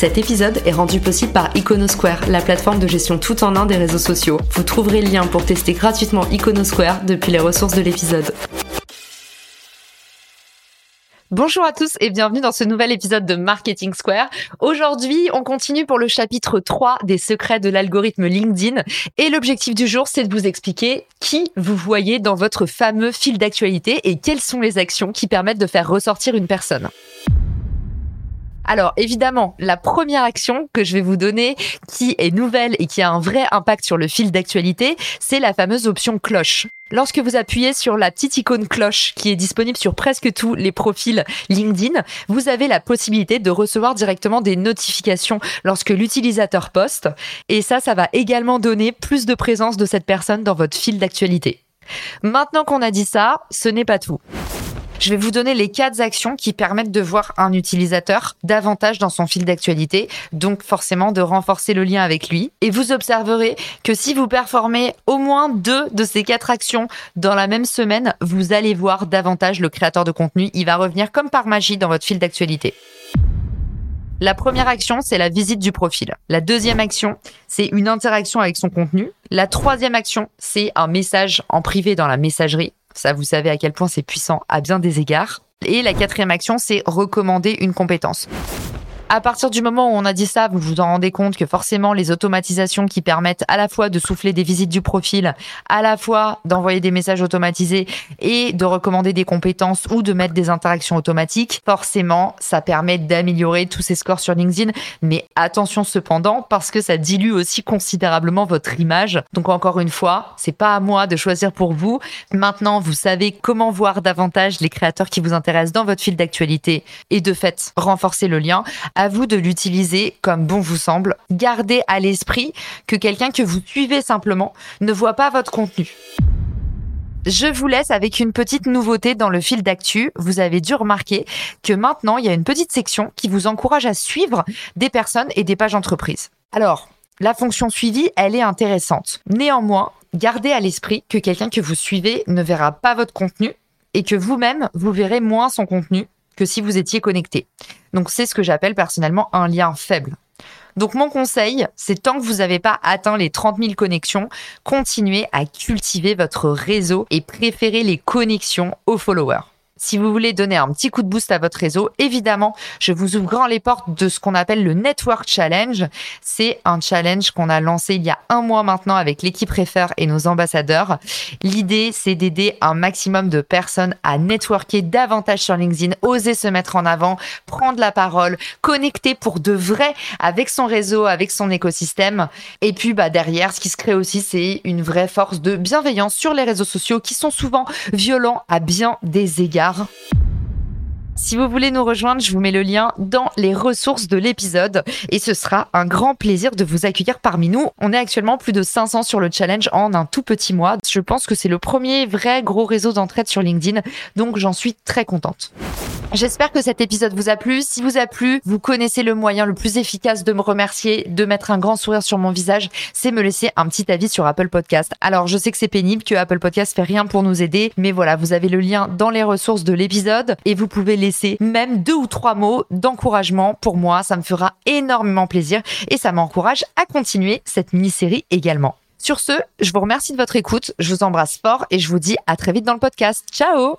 Cet épisode est rendu possible par Iconosquare, la plateforme de gestion tout en un des réseaux sociaux. Vous trouverez le lien pour tester gratuitement Iconosquare depuis les ressources de l'épisode. Bonjour à tous et bienvenue dans ce nouvel épisode de Marketing Square. Aujourd'hui, on continue pour le chapitre 3 des secrets de l'algorithme LinkedIn et l'objectif du jour, c'est de vous expliquer qui vous voyez dans votre fameux fil d'actualité et quelles sont les actions qui permettent de faire ressortir une personne. Alors évidemment, la première action que je vais vous donner, qui est nouvelle et qui a un vrai impact sur le fil d'actualité, c'est la fameuse option cloche. Lorsque vous appuyez sur la petite icône cloche qui est disponible sur presque tous les profils LinkedIn, vous avez la possibilité de recevoir directement des notifications lorsque l'utilisateur poste. Et ça, ça va également donner plus de présence de cette personne dans votre fil d'actualité. Maintenant qu'on a dit ça, ce n'est pas tout. Je vais vous donner les quatre actions qui permettent de voir un utilisateur davantage dans son fil d'actualité, donc forcément de renforcer le lien avec lui. Et vous observerez que si vous performez au moins deux de ces quatre actions dans la même semaine, vous allez voir davantage le créateur de contenu. Il va revenir comme par magie dans votre fil d'actualité. La première action, c'est la visite du profil. La deuxième action, c'est une interaction avec son contenu. La troisième action, c'est un message en privé dans la messagerie. Ça, vous savez à quel point c'est puissant à bien des égards. Et la quatrième action, c'est recommander une compétence à partir du moment où on a dit ça, vous vous en rendez compte que forcément les automatisations qui permettent à la fois de souffler des visites du profil, à la fois d'envoyer des messages automatisés et de recommander des compétences ou de mettre des interactions automatiques, forcément, ça permet d'améliorer tous ces scores sur LinkedIn. Mais attention cependant, parce que ça dilue aussi considérablement votre image. Donc encore une fois, c'est pas à moi de choisir pour vous. Maintenant, vous savez comment voir davantage les créateurs qui vous intéressent dans votre fil d'actualité et de fait renforcer le lien à vous de l'utiliser comme bon vous semble. Gardez à l'esprit que quelqu'un que vous suivez simplement ne voit pas votre contenu. Je vous laisse avec une petite nouveauté dans le fil d'actu. Vous avez dû remarquer que maintenant, il y a une petite section qui vous encourage à suivre des personnes et des pages entreprises. Alors, la fonction suivie, elle est intéressante. Néanmoins, gardez à l'esprit que quelqu'un que vous suivez ne verra pas votre contenu et que vous-même, vous verrez moins son contenu que si vous étiez connecté. Donc c'est ce que j'appelle personnellement un lien faible. Donc mon conseil, c'est tant que vous n'avez pas atteint les 30 000 connexions, continuez à cultiver votre réseau et préférez les connexions aux followers. Si vous voulez donner un petit coup de boost à votre réseau, évidemment, je vous ouvre grand les portes de ce qu'on appelle le Network Challenge. C'est un challenge qu'on a lancé il y a un mois maintenant avec l'équipe Refer et nos ambassadeurs. L'idée, c'est d'aider un maximum de personnes à networker davantage sur LinkedIn, oser se mettre en avant, prendre la parole, connecter pour de vrai avec son réseau, avec son écosystème. Et puis, bah, derrière, ce qui se crée aussi, c'est une vraie force de bienveillance sur les réseaux sociaux qui sont souvent violents à bien des égards. Si vous voulez nous rejoindre, je vous mets le lien dans les ressources de l'épisode et ce sera un grand plaisir de vous accueillir parmi nous. On est actuellement plus de 500 sur le challenge en un tout petit mois. Je pense que c'est le premier vrai gros réseau d'entraide sur LinkedIn, donc j'en suis très contente. J'espère que cet épisode vous a plu. Si vous a plu, vous connaissez le moyen le plus efficace de me remercier, de mettre un grand sourire sur mon visage, c'est me laisser un petit avis sur Apple Podcast. Alors, je sais que c'est pénible, que Apple Podcast fait rien pour nous aider, mais voilà, vous avez le lien dans les ressources de l'épisode et vous pouvez laisser même deux ou trois mots d'encouragement pour moi. Ça me fera énormément plaisir et ça m'encourage à continuer cette mini-série également. Sur ce, je vous remercie de votre écoute, je vous embrasse fort et je vous dis à très vite dans le podcast. Ciao